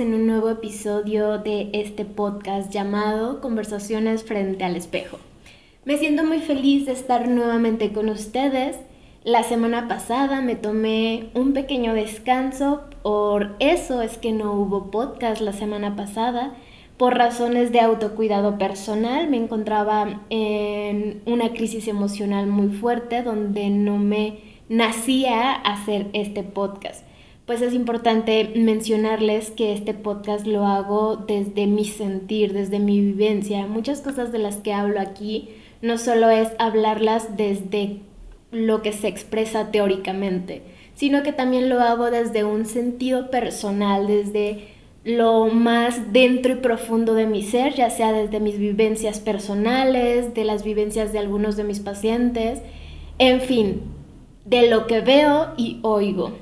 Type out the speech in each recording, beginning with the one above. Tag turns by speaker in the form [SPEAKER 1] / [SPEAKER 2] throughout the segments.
[SPEAKER 1] en un nuevo episodio de este podcast llamado Conversaciones frente al espejo. Me siento muy feliz de estar nuevamente con ustedes. La semana pasada me tomé un pequeño descanso, por eso es que no hubo podcast la semana pasada. Por razones de autocuidado personal me encontraba en una crisis emocional muy fuerte donde no me nacía hacer este podcast. Pues es importante mencionarles que este podcast lo hago desde mi sentir, desde mi vivencia. Muchas cosas de las que hablo aquí no solo es hablarlas desde lo que se expresa teóricamente, sino que también lo hago desde un sentido personal, desde lo más dentro y profundo de mi ser, ya sea desde mis vivencias personales, de las vivencias de algunos de mis pacientes, en fin, de lo que veo y oigo.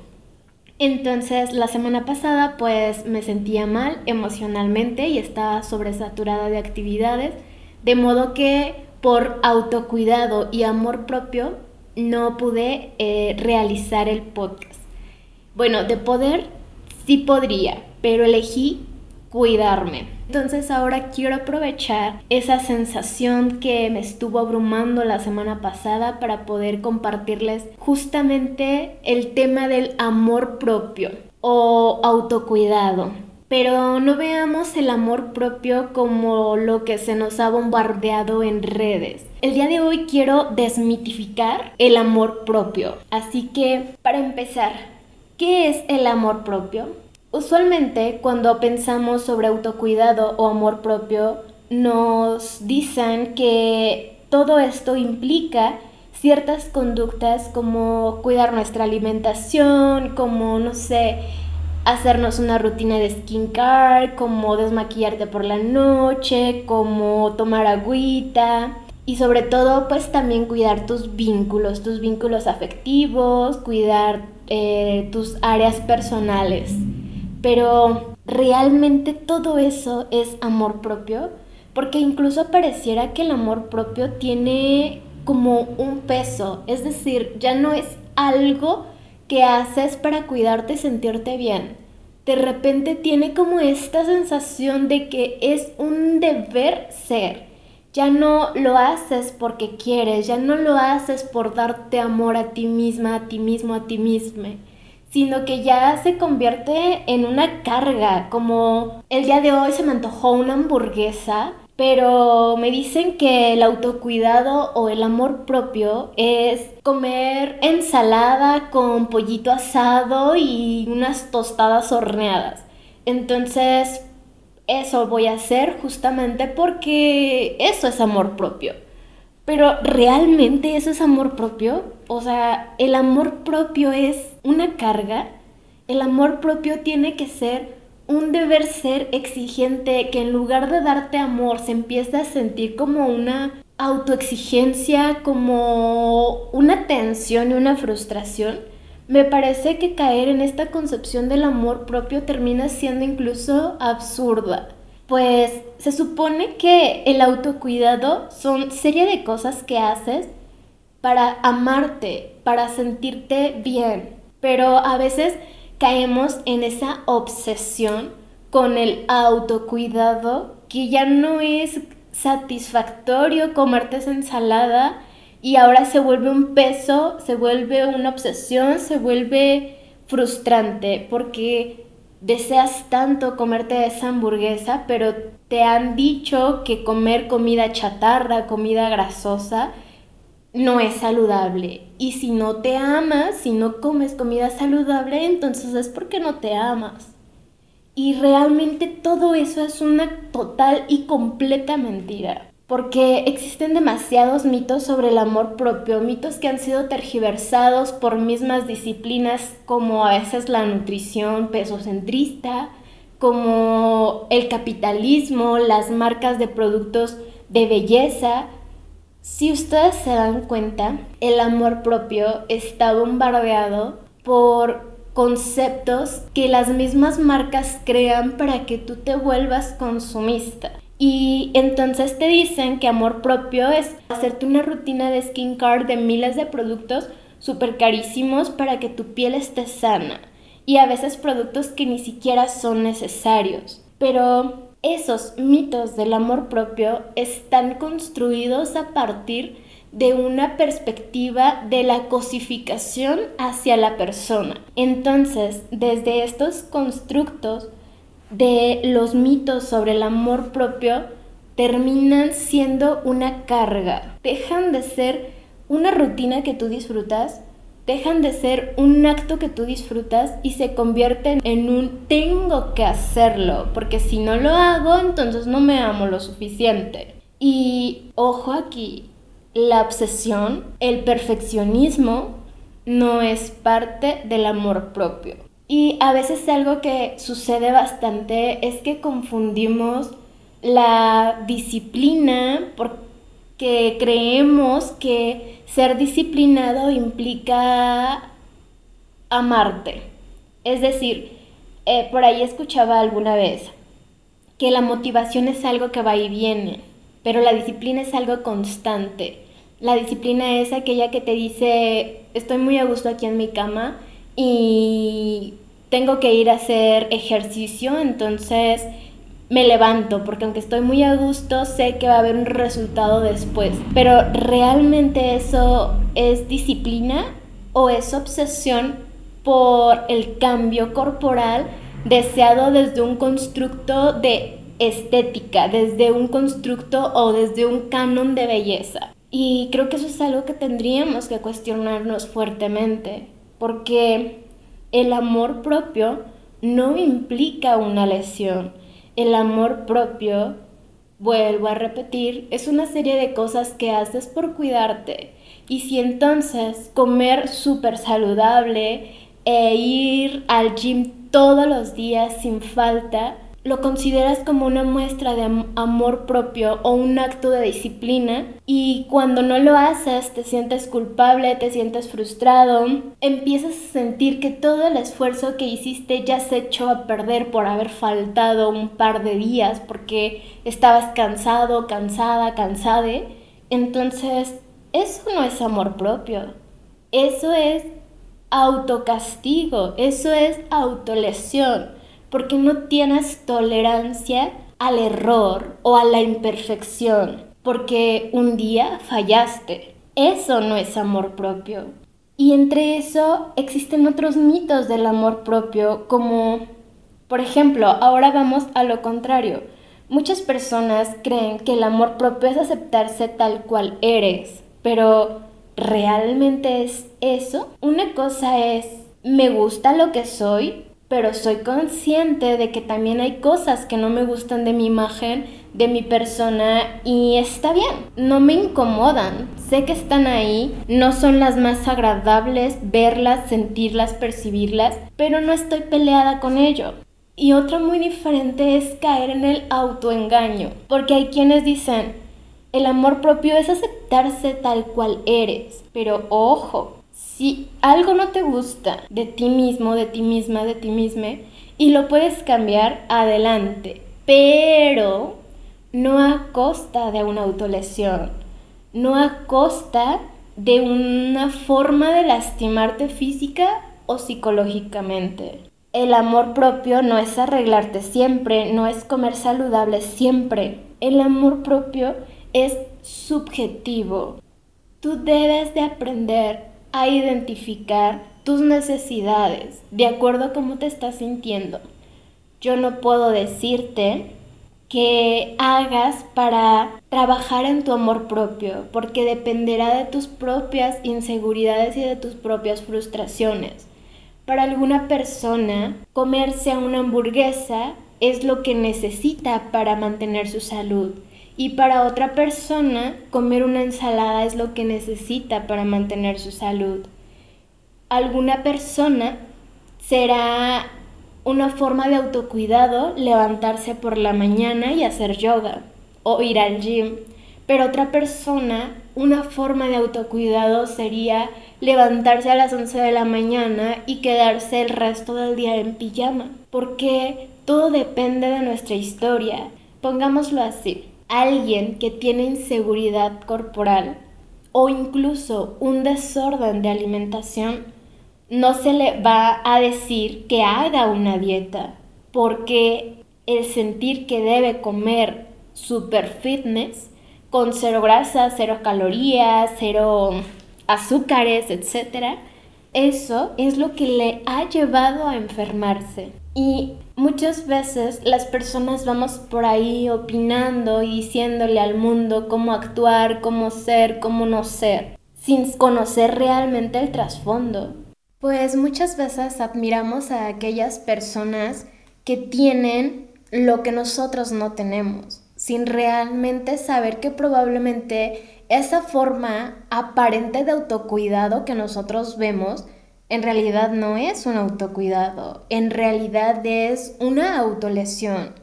[SPEAKER 1] Entonces la semana pasada pues me sentía mal emocionalmente y estaba sobresaturada de actividades, de modo que por autocuidado y amor propio no pude eh, realizar el podcast. Bueno, de poder sí podría, pero elegí cuidarme. Entonces ahora quiero aprovechar esa sensación que me estuvo abrumando la semana pasada para poder compartirles justamente el tema del amor propio o autocuidado. Pero no veamos el amor propio como lo que se nos ha bombardeado en redes. El día de hoy quiero desmitificar el amor propio. Así que, para empezar, ¿qué es el amor propio? Usualmente cuando pensamos sobre autocuidado o amor propio, nos dicen que todo esto implica ciertas conductas como cuidar nuestra alimentación, como, no sé, hacernos una rutina de skincare, como desmaquillarte por la noche, como tomar agüita y sobre todo pues también cuidar tus vínculos, tus vínculos afectivos, cuidar eh, tus áreas personales. Pero realmente todo eso es amor propio, porque incluso pareciera que el amor propio tiene como un peso, es decir, ya no es algo que haces para cuidarte y sentirte bien. De repente tiene como esta sensación de que es un deber ser. Ya no lo haces porque quieres, ya no lo haces por darte amor a ti misma, a ti mismo, a ti misma sino que ya se convierte en una carga, como el día de hoy se me antojó una hamburguesa, pero me dicen que el autocuidado o el amor propio es comer ensalada con pollito asado y unas tostadas horneadas. Entonces, eso voy a hacer justamente porque eso es amor propio. Pero ¿realmente eso es amor propio? O sea, el amor propio es una carga. El amor propio tiene que ser un deber ser exigente que en lugar de darte amor se empieza a sentir como una autoexigencia, como una tensión y una frustración. Me parece que caer en esta concepción del amor propio termina siendo incluso absurda pues se supone que el autocuidado son serie de cosas que haces para amarte, para sentirte bien, pero a veces caemos en esa obsesión con el autocuidado que ya no es satisfactorio comerte esa ensalada y ahora se vuelve un peso, se vuelve una obsesión, se vuelve frustrante porque deseas tanto comerte esa hamburguesa, pero te han dicho que comer comida chatarra, comida grasosa, no es saludable. Y si no te amas, si no comes comida saludable, entonces es porque no te amas. Y realmente todo eso es una total y completa mentira porque existen demasiados mitos sobre el amor propio, mitos que han sido tergiversados por mismas disciplinas como a veces la nutrición pesocentrista, como el capitalismo, las marcas de productos de belleza. Si ustedes se dan cuenta, el amor propio está bombardeado por conceptos que las mismas marcas crean para que tú te vuelvas consumista. Y entonces te dicen que amor propio es hacerte una rutina de skincare de miles de productos súper carísimos para que tu piel esté sana y a veces productos que ni siquiera son necesarios. Pero esos mitos del amor propio están construidos a partir de una perspectiva de la cosificación hacia la persona. Entonces, desde estos constructos de los mitos sobre el amor propio, terminan siendo una carga. Dejan de ser una rutina que tú disfrutas, dejan de ser un acto que tú disfrutas y se convierten en un tengo que hacerlo, porque si no lo hago, entonces no me amo lo suficiente. Y ojo aquí, la obsesión, el perfeccionismo, no es parte del amor propio. Y a veces algo que sucede bastante es que confundimos la disciplina porque creemos que ser disciplinado implica amarte. Es decir, eh, por ahí escuchaba alguna vez que la motivación es algo que va y viene pero la disciplina es algo constante. La disciplina es aquella que te dice, estoy muy a gusto aquí en mi cama y tengo que ir a hacer ejercicio, entonces me levanto, porque aunque estoy muy a gusto, sé que va a haber un resultado después. Pero ¿realmente eso es disciplina o es obsesión por el cambio corporal deseado desde un constructo de estética, desde un constructo o desde un canon de belleza. Y creo que eso es algo que tendríamos que cuestionarnos fuertemente, porque el amor propio no implica una lesión. El amor propio, vuelvo a repetir, es una serie de cosas que haces por cuidarte. Y si entonces comer súper saludable e ir al gym todos los días sin falta lo consideras como una muestra de amor propio o un acto de disciplina y cuando no lo haces te sientes culpable, te sientes frustrado, empiezas a sentir que todo el esfuerzo que hiciste ya se echó a perder por haber faltado un par de días porque estabas cansado, cansada, cansade. Entonces, eso no es amor propio. Eso es autocastigo, eso es autolesión porque no tienes tolerancia al error o a la imperfección, porque un día fallaste. Eso no es amor propio. Y entre eso existen otros mitos del amor propio, como, por ejemplo, ahora vamos a lo contrario. Muchas personas creen que el amor propio es aceptarse tal cual eres, pero ¿realmente es eso? Una cosa es, me gusta lo que soy, pero soy consciente de que también hay cosas que no me gustan de mi imagen, de mi persona y está bien, no me incomodan, sé que están ahí, no son las más agradables verlas, sentirlas, percibirlas, pero no estoy peleada con ello. Y otra muy diferente es caer en el autoengaño, porque hay quienes dicen, el amor propio es aceptarse tal cual eres, pero ojo, si algo no te gusta de ti mismo, de ti misma, de ti misma, y lo puedes cambiar, adelante. Pero no a costa de una autolesión, no a costa de una forma de lastimarte física o psicológicamente. El amor propio no es arreglarte siempre, no es comer saludable siempre. El amor propio es subjetivo. Tú debes de aprender a identificar tus necesidades de acuerdo a cómo te estás sintiendo. Yo no puedo decirte que hagas para trabajar en tu amor propio, porque dependerá de tus propias inseguridades y de tus propias frustraciones. Para alguna persona, comerse una hamburguesa es lo que necesita para mantener su salud y para otra persona comer una ensalada es lo que necesita para mantener su salud. Alguna persona será una forma de autocuidado levantarse por la mañana y hacer yoga o ir al gym. Pero otra persona, una forma de autocuidado sería levantarse a las 11 de la mañana y quedarse el resto del día en pijama. Porque todo depende de nuestra historia. Pongámoslo así alguien que tiene inseguridad corporal o incluso un desorden de alimentación, no se le va a decir que haga una dieta, porque el sentir que debe comer super fitness con cero grasa, cero calorías, cero azúcares, etc., eso es lo que le ha llevado a enfermarse. Y muchas veces las personas vamos por ahí opinando y diciéndole al mundo cómo actuar, cómo ser, cómo no ser, sin conocer realmente el trasfondo. Pues muchas veces admiramos a aquellas personas que tienen lo que nosotros no tenemos, sin realmente saber que probablemente esa forma aparente de autocuidado que nosotros vemos en realidad no es un autocuidado, en realidad es una autolesión.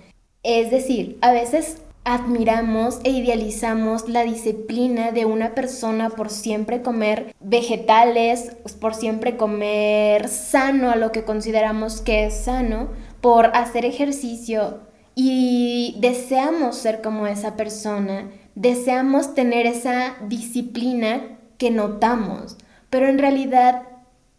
[SPEAKER 1] Es decir, a veces admiramos e idealizamos la disciplina de una persona por siempre comer vegetales, por siempre comer sano a lo que consideramos que es sano, por hacer ejercicio y deseamos ser como esa persona, deseamos tener esa disciplina que notamos, pero en realidad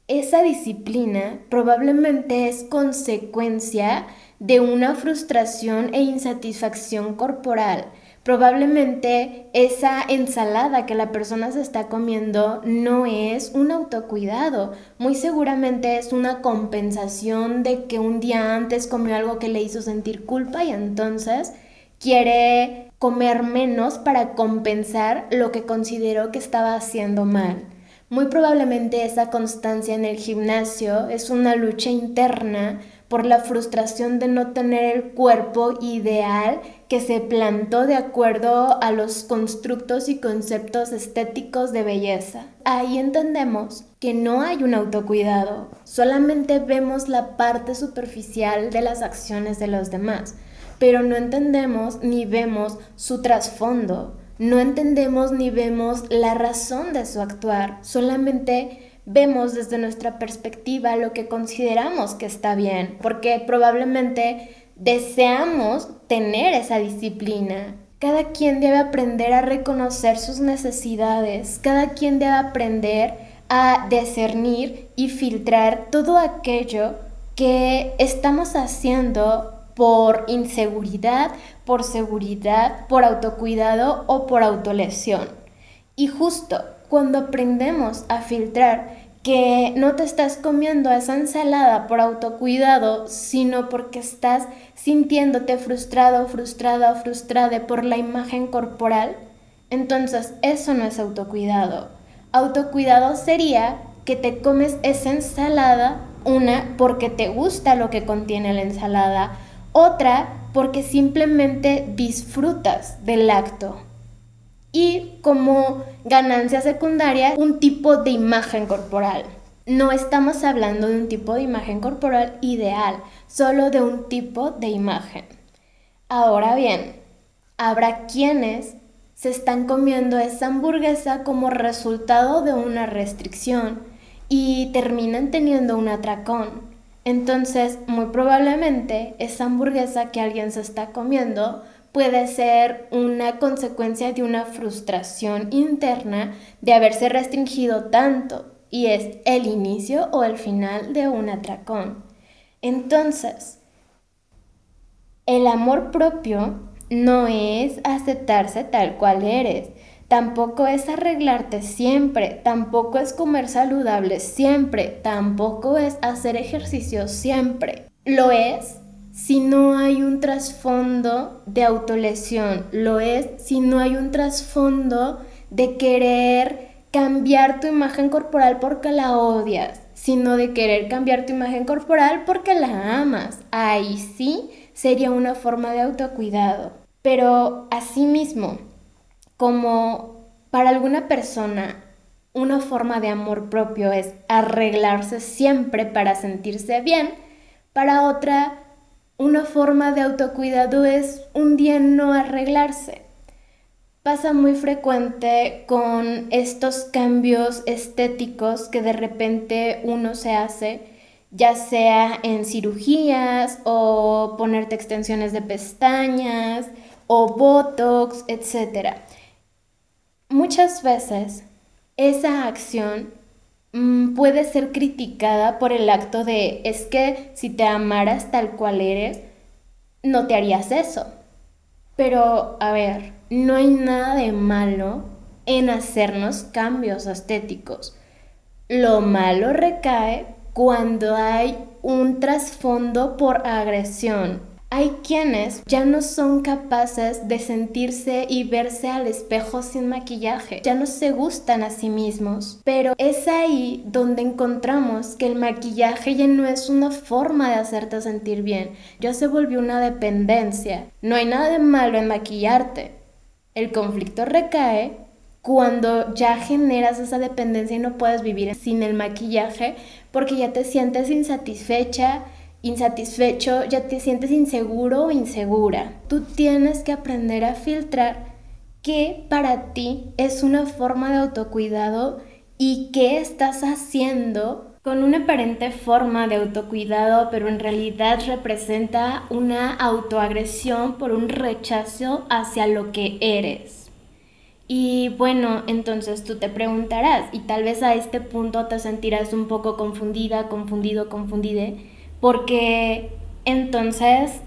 [SPEAKER 1] esa disciplina probablemente es consecuencia de una frustración e insatisfacción corporal. Probablemente esa ensalada que la persona se está comiendo no es un autocuidado, muy seguramente es una compensación de que un día antes comió algo que le hizo sentir culpa y entonces quiere comer menos para compensar lo que consideró que estaba haciendo mal. Muy probablemente esa constancia en el gimnasio es una lucha interna por la frustración de no tener el cuerpo ideal que se plantó de acuerdo a los constructos y conceptos estéticos de belleza. Ahí entendemos que no hay un autocuidado, solamente vemos la parte superficial de las acciones de los demás, pero no entendemos ni vemos su trasfondo, no entendemos ni vemos la razón de su actuar, solamente vemos desde nuestra perspectiva lo que consideramos que está bien, porque probablemente deseamos tener esa disciplina. Cada quien debe aprender a reconocer sus necesidades, cada quien debe aprender a discernir y filtrar todo aquello que estamos haciendo por inseguridad, por seguridad, por autocuidado o por autolesión. Y justo cuando aprendemos a filtrar que no te estás comiendo esa ensalada por autocuidado, sino porque estás sintiéndote frustrado, frustrada o frustrada por la imagen corporal, entonces eso no es autocuidado. Autocuidado sería que te comes esa ensalada, una porque te gusta lo que contiene la ensalada, otra porque simplemente disfrutas del acto y como ganancia secundaria un tipo de imagen corporal. No estamos hablando de un tipo de imagen corporal ideal, solo de un tipo de imagen. Ahora bien, habrá quienes se están comiendo esa hamburguesa como resultado de una restricción y terminan teniendo un atracón. Entonces, muy probablemente esa hamburguesa que alguien se está comiendo puede ser una consecuencia de una frustración interna de haberse restringido tanto y es el inicio o el final de un atracón. Entonces, el amor propio no es aceptarse tal cual eres, tampoco es arreglarte siempre, tampoco es comer saludable siempre, tampoco es hacer ejercicio siempre. Lo es si no hay un trasfondo de autolesión, lo es si no hay un trasfondo de querer cambiar tu imagen corporal porque la odias, sino de querer cambiar tu imagen corporal porque la amas. Ahí sí sería una forma de autocuidado. Pero asimismo, como para alguna persona una forma de amor propio es arreglarse siempre para sentirse bien, para otra una forma de autocuidado es un día no arreglarse. Pasa muy frecuente con estos cambios estéticos que de repente uno se hace, ya sea en cirugías o ponerte extensiones de pestañas o botox, etc. Muchas veces esa acción mm, puede ser criticada por el acto de es que si te amaras tal cual eres, no te harías eso. Pero, a ver, no hay nada de malo en hacernos cambios estéticos. Lo malo recae cuando hay un trasfondo por agresión, hay quienes ya no son capaces de sentirse y verse al espejo sin maquillaje, ya no se gustan a sí mismos, pero es ahí donde encontramos que el maquillaje ya no es una forma de hacerte sentir bien, ya se volvió una dependencia. No hay nada de malo en maquillarte. El conflicto recae cuando ya generas esa dependencia y no puedes vivir sin el maquillaje porque ya te sientes insatisfecha, insatisfecho, ya te sientes inseguro o insegura. Tú tienes que aprender a filtrar qué para ti es una forma de autocuidado y qué estás haciendo con una aparente forma de autocuidado, pero en realidad representa una autoagresión por un rechazo hacia lo que eres. Y bueno, entonces tú te preguntarás, y tal vez a este punto te sentirás un poco confundida, confundido, confundide, porque entonces,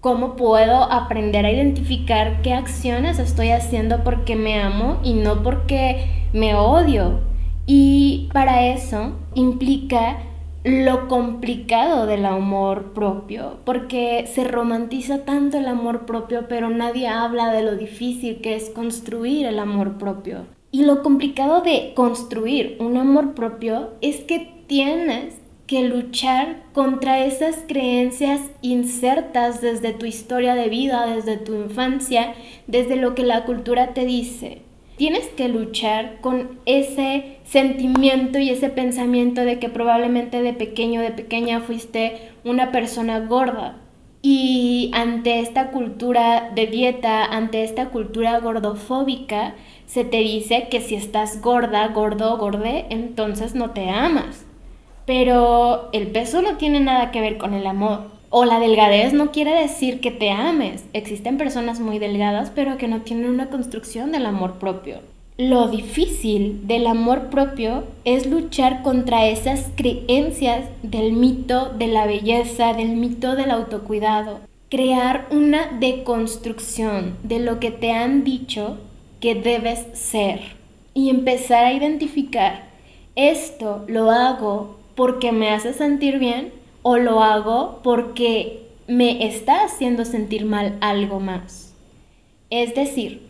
[SPEAKER 1] ¿cómo puedo aprender a identificar qué acciones estoy haciendo porque me amo y no porque me odio? Y para eso implica lo complicado del amor propio, porque se romantiza tanto el amor propio, pero nadie habla de lo difícil que es construir el amor propio. Y lo complicado de construir un amor propio es que tienes que luchar contra esas creencias insertas desde tu historia de vida, desde tu infancia, desde lo que la cultura te dice. Tienes que luchar con ese sentimiento y ese pensamiento de que probablemente de pequeño, de pequeña fuiste una persona gorda. Y ante esta cultura de dieta, ante esta cultura gordofóbica, se te dice que si estás gorda, gordo, gorde, entonces no te amas pero el peso no tiene nada que ver con el amor. O la delgadez no quiere decir que te ames. Existen personas muy delgadas pero que no tienen una construcción del amor propio. Lo difícil del amor propio es luchar contra esas creencias del mito de la belleza, del mito del autocuidado. Crear una deconstrucción de lo que te han dicho que debes ser. Y empezar a identificar, esto lo hago porque me hace sentir bien o lo hago porque me está haciendo sentir mal algo más. Es decir,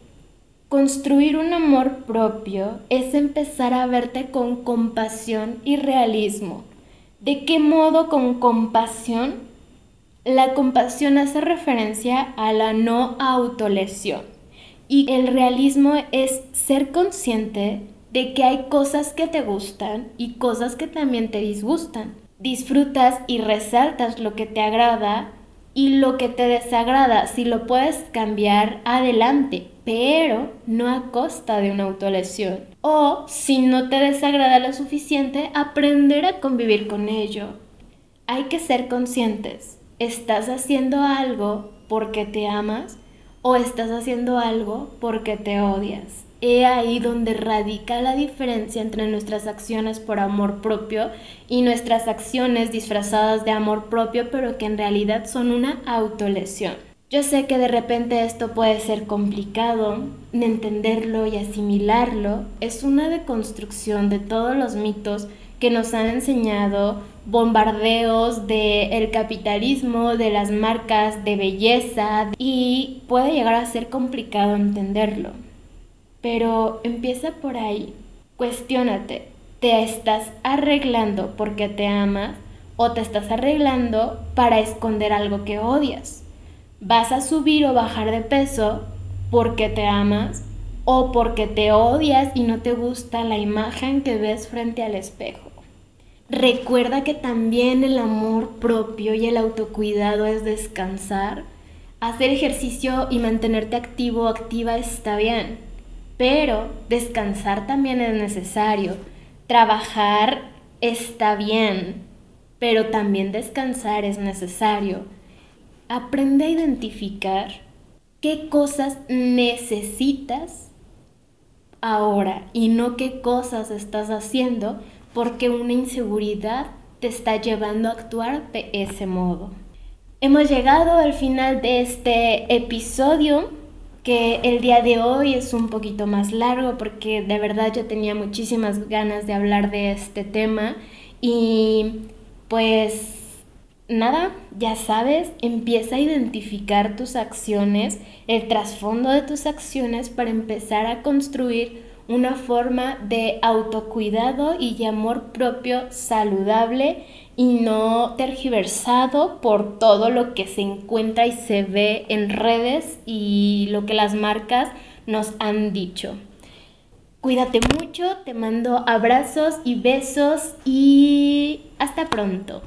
[SPEAKER 1] construir un amor propio es empezar a verte con compasión y realismo. ¿De qué modo con compasión? La compasión hace referencia a la no autolesión y el realismo es ser consciente de que hay cosas que te gustan y cosas que también te disgustan. Disfrutas y resaltas lo que te agrada y lo que te desagrada. Si lo puedes cambiar, adelante, pero no a costa de una autolesión. O si no te desagrada lo suficiente, aprender a convivir con ello. Hay que ser conscientes. ¿Estás haciendo algo porque te amas o estás haciendo algo porque te odias? He ahí donde radica la diferencia entre nuestras acciones por amor propio y nuestras acciones disfrazadas de amor propio, pero que en realidad son una autolesión. Yo sé que de repente esto puede ser complicado de entenderlo y asimilarlo. Es una deconstrucción de todos los mitos que nos han enseñado bombardeos del el capitalismo, de las marcas de belleza y puede llegar a ser complicado entenderlo. Pero empieza por ahí. Cuestiónate, ¿te estás arreglando porque te amas o te estás arreglando para esconder algo que odias? ¿Vas a subir o bajar de peso porque te amas o porque te odias y no te gusta la imagen que ves frente al espejo? Recuerda que también el amor propio y el autocuidado es descansar. Hacer ejercicio y mantenerte activo activa está bien, pero descansar también es necesario. Trabajar está bien, pero también descansar es necesario. Aprende a identificar qué cosas necesitas ahora y no qué cosas estás haciendo porque una inseguridad te está llevando a actuar de ese modo. Hemos llegado al final de este episodio que el día de hoy es un poquito más largo porque de verdad yo tenía muchísimas ganas de hablar de este tema y pues nada, ya sabes, empieza a identificar tus acciones, el trasfondo de tus acciones para empezar a construir una forma de autocuidado y de amor propio saludable y no tergiversado por todo lo que se encuentra y se ve en redes y lo que las marcas nos han dicho. Cuídate mucho, te mando abrazos y besos y hasta pronto.